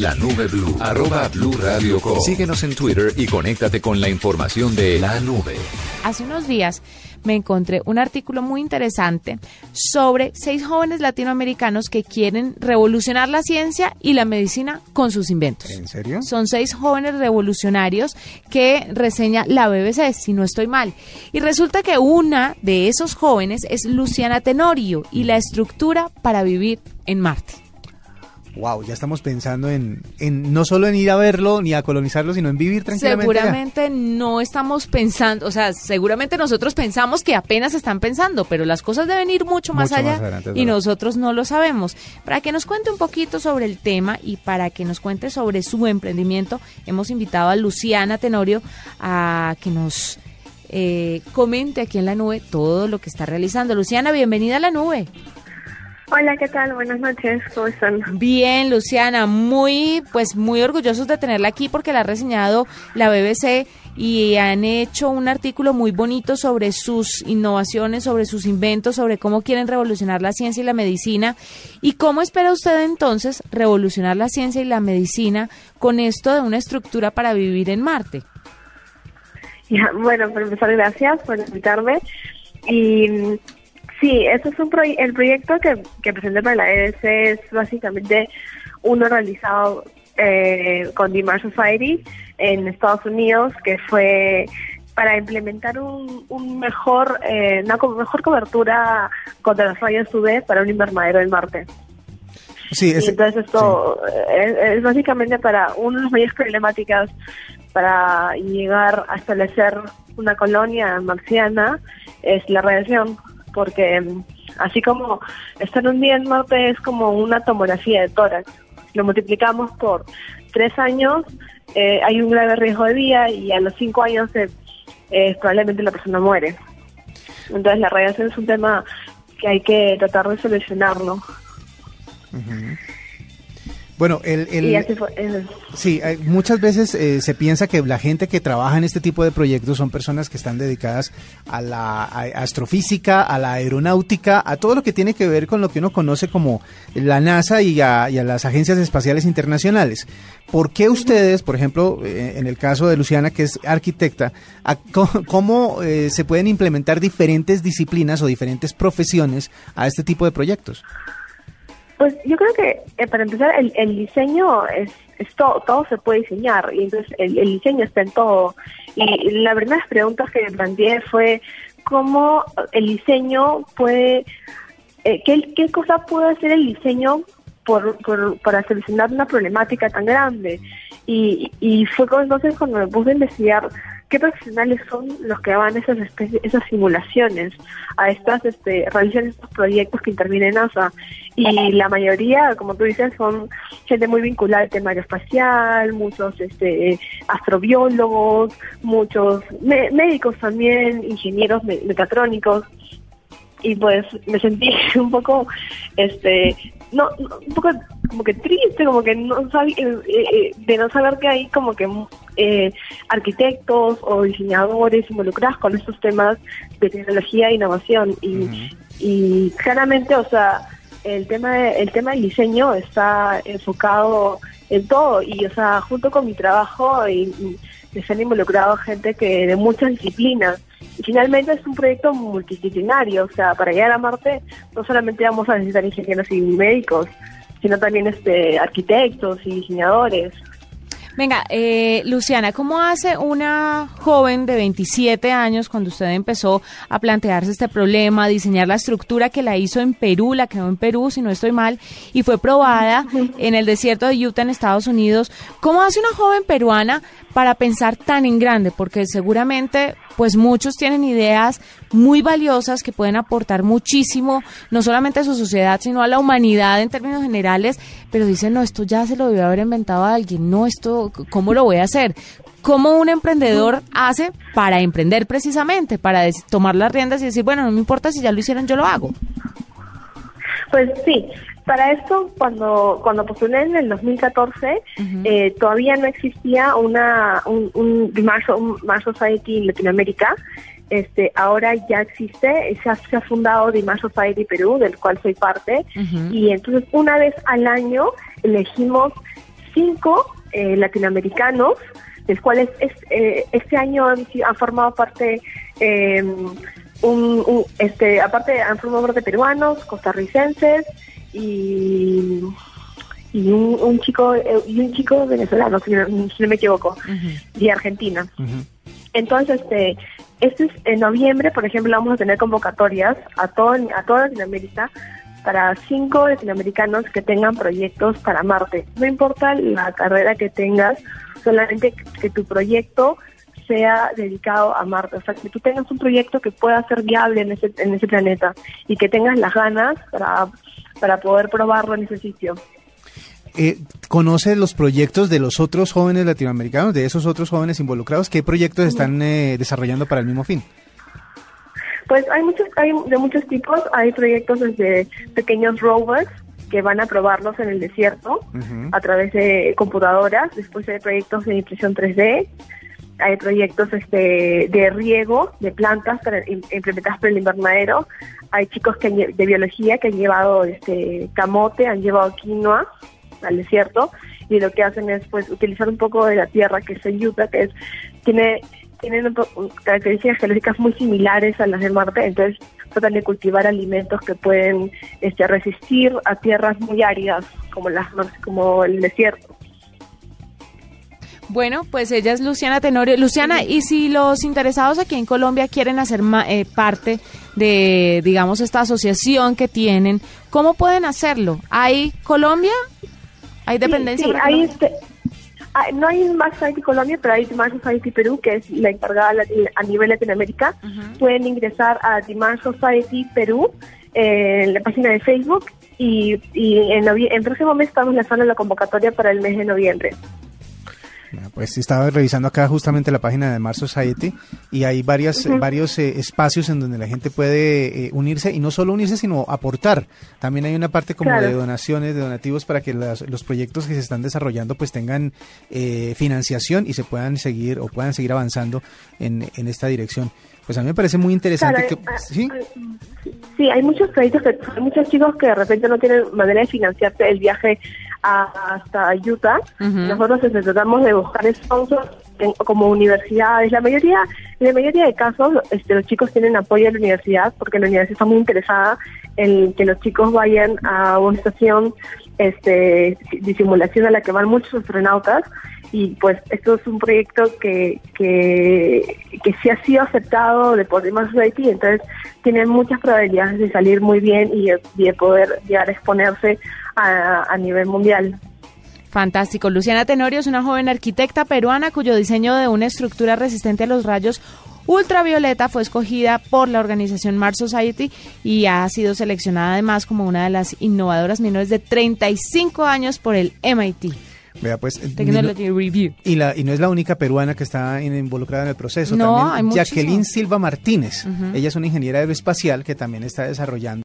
La Nube Blue, arroba Blue Radio Co. Síguenos en Twitter y conéctate con la información de la nube. Hace unos días me encontré un artículo muy interesante sobre seis jóvenes latinoamericanos que quieren revolucionar la ciencia y la medicina con sus inventos. ¿En serio? Son seis jóvenes revolucionarios que reseña la BBC, si no estoy mal. Y resulta que una de esos jóvenes es Luciana Tenorio y la estructura para vivir en Marte. Wow, ya estamos pensando en, en no solo en ir a verlo ni a colonizarlo, sino en vivir tranquilamente. Seguramente no estamos pensando, o sea, seguramente nosotros pensamos que apenas están pensando, pero las cosas deben ir mucho más Mucho más allá adelante, y nosotros no lo sabemos. Para que nos cuente un poquito sobre el tema y para que nos cuente sobre su emprendimiento, hemos invitado a Luciana Tenorio a que nos eh, comente aquí en la nube todo lo que está realizando. Luciana, bienvenida a la nube. Hola, ¿qué tal? Buenas noches, ¿cómo están? Bien, Luciana, muy, pues muy orgullosos de tenerla aquí porque la ha reseñado la BBC y han hecho un artículo muy bonito sobre sus innovaciones, sobre sus inventos, sobre cómo quieren revolucionar la ciencia y la medicina. ¿Y cómo espera usted entonces revolucionar la ciencia y la medicina con esto de una estructura para vivir en Marte? Ya, bueno, por empezar, gracias por invitarme. Y sí, este es un el proyecto que, que presenté para la EDC es básicamente uno realizado eh, con The Society en Estados Unidos, que fue para implementar un, un mejor, eh, una co- mejor cobertura contra los rayos UV para un invernadero en Marte. Sí, Y es, entonces esto es, es básicamente para una de las mayores problemáticas para llegar a establecer una colonia marciana es la radiación, porque mm, así como estar un día en Marte es como una tomografía de tórax, lo multiplicamos por tres años, eh, hay un grave riesgo de vida y a los cinco años eh, eh, probablemente la persona muere. Entonces la radiación es un tema que hay que tratar de solucionarlo. Bueno, el, fue. eh, Sí, hay- muchas veces eh, se piensa que la gente que trabaja en este tipo de proyectos son personas que están dedicadas a la a- astrofísica, a la aeronáutica, a todo lo que tiene que ver con lo que uno conoce como la NASA y a, y a las agencias espaciales internacionales. ¿Por qué ustedes, por ejemplo, eh, en el caso de Luciana, que es arquitecta, a- cómo eh, se pueden implementar diferentes disciplinas o diferentes profesiones a este tipo de proyectos? Pues yo creo que eh, para empezar el, el diseño es, es todo, todo se puede diseñar y entonces el, el diseño está en todo. Y la verdad las preguntas que me planteé fue cómo el diseño puede, eh, qué, qué cosa puede hacer el diseño por, por, para solucionar una problemática tan grande. Y, y fue entonces cuando me puse a investigar qué profesionales son los que van esas especies, esas simulaciones, a estas, este, realizan estos proyectos que interviene NASA. Y la mayoría, como tú dices, son gente muy vinculada al tema aeroespacial, muchos este, astrobiólogos, muchos médicos también, ingenieros me- mecatrónicos y pues me sentí un poco este no, un poco como que triste como que no sabía de no saber que hay como que eh, arquitectos o diseñadores involucrados con estos temas de tecnología e innovación. Y, y claramente o sea el tema de- el tema del diseño está enfocado en todo. Y o sea junto con mi trabajo y, y están involucrados gente que de muchas disciplinas. Y finalmente es un proyecto multidisciplinario, o sea, para llegar a Marte no solamente vamos a necesitar ingenieros y médicos, sino también este arquitectos y diseñadores. Venga, eh, Luciana, ¿cómo hace una joven de 27 años cuando usted empezó a plantearse este problema, a diseñar la estructura que la hizo en Perú, la creó en Perú, si no estoy mal, y fue probada en el desierto de Utah, en Estados Unidos? ¿Cómo hace una joven peruana para pensar tan en grande? Porque seguramente, pues muchos tienen ideas muy valiosas que pueden aportar muchísimo, no solamente a su sociedad, sino a la humanidad en términos generales, pero dicen, no, esto ya se lo debió haber inventado a alguien, no, esto, ¿cómo lo voy a hacer? ¿Cómo un emprendedor hace para emprender precisamente, para tomar las riendas y decir, bueno, no me importa si ya lo hicieron, yo lo hago? Pues sí, para esto cuando cuando postulé en el 2014 eh, todavía no existía una un, un Mars, un Mars Society en Latinoamérica. Este, ahora ya existe, se ha, se ha fundado The Mars Society Perú, del cual soy parte, y entonces una vez al año elegimos cinco eh, latinoamericanos, de los cuales es, eh, este año han, han formado parte, eh, un, un, este, aparte han formado parte peruanos, costarricenses y y un, un chico eh, y un chico venezolano si no, si no me equivoco de Argentina. Entonces este este es en noviembre por ejemplo vamos a tener convocatorias a todo a toda Latinoamérica para cinco latinoamericanos que tengan proyectos para Marte. No importa la carrera que tengas solamente que tu proyecto sea dedicado a Marte, o sea, que tú tengas un proyecto que pueda ser viable en ese, en ese planeta y que tengas las ganas para, para poder probarlo en ese sitio. Eh, ¿Conoce los proyectos de los otros jóvenes latinoamericanos, de esos otros jóvenes involucrados? ¿Qué proyectos están eh, desarrollando para el mismo fin? Pues hay muchos, hay de muchos tipos. Hay proyectos desde pequeños rovers que van a probarlos en el desierto a través de computadoras. Después hay proyectos de impresión 3D. Hay proyectos este, de riego de plantas para, im- implementadas por el invernadero. Hay chicos que de biología que han llevado este camote, han llevado quinoa al desierto y lo que hacen es pues utilizar un poco de la tierra que es en Utah, que es tiene tienen características geológicas muy similares a las de Marte, entonces tratan de cultivar alimentos que pueden este, resistir a tierras muy áridas como las como el desierto. Bueno, pues ella es Luciana Tenorio. Luciana, y si los interesados aquí en Colombia quieren hacer ma- eh, parte de, digamos, esta asociación que tienen, ¿cómo pueden hacerlo? ¿Hay Colombia? ¿Hay dependencia? Sí, sí, para hay este, ah, no hay más Society Colombia, pero hay Demand Society Perú, que es la encargada a nivel Latinoamérica. Pueden ingresar a Demand Society Perú eh, en la página de Facebook y, y en, en próximo mes estamos lanzando la convocatoria para el mes de noviembre. Ah, Pues estaba revisando acá justamente la página de Mars Society y hay varias, varios eh, espacios en donde la gente puede eh, unirse y no solo unirse sino aportar. También hay una parte como Claro. de donaciones, de donativos para que las- los proyectos que se están desarrollando pues tengan eh, financiación y se puedan seguir o puedan seguir avanzando en, en esta dirección. Pues a mí me parece muy interesante Claro, que... ah, ¿sí? ah, Sí, hay muchos proyectos, que, hay muchos chicos que de repente no tienen manera de financiarse el viaje hasta Utah. Ujú. Nosotros este, tratamos de buscar sponsors en- como universidades. La mayoría, en la mayoría de casos, este, los chicos tienen apoyo de la universidad porque la universidad está muy interesada en que los chicos vayan a una estación este, de simulación a la que van muchos astronautas y pues esto es un proyecto que, que, que sí ha sido aceptado de por Demand Society, entonces tienen muchas probabilidades de salir muy bien y de, de poder llegar a exponerse a, a nivel mundial. Fantástico. Luciana Tenorio es una joven arquitecta peruana cuyo diseño de una estructura resistente a los rayos ultravioleta fue escogida por la organización Mars Society y ha sido seleccionada además como una de las innovadoras menores de 35 años por el MIT. Vea, pues, Technology Review. Y, la, y no es la única peruana que está in- involucrada en el proceso. No, también hay. Jacqueline Silva Martínez. Ella es una ingeniera aeroespacial que también está desarrollando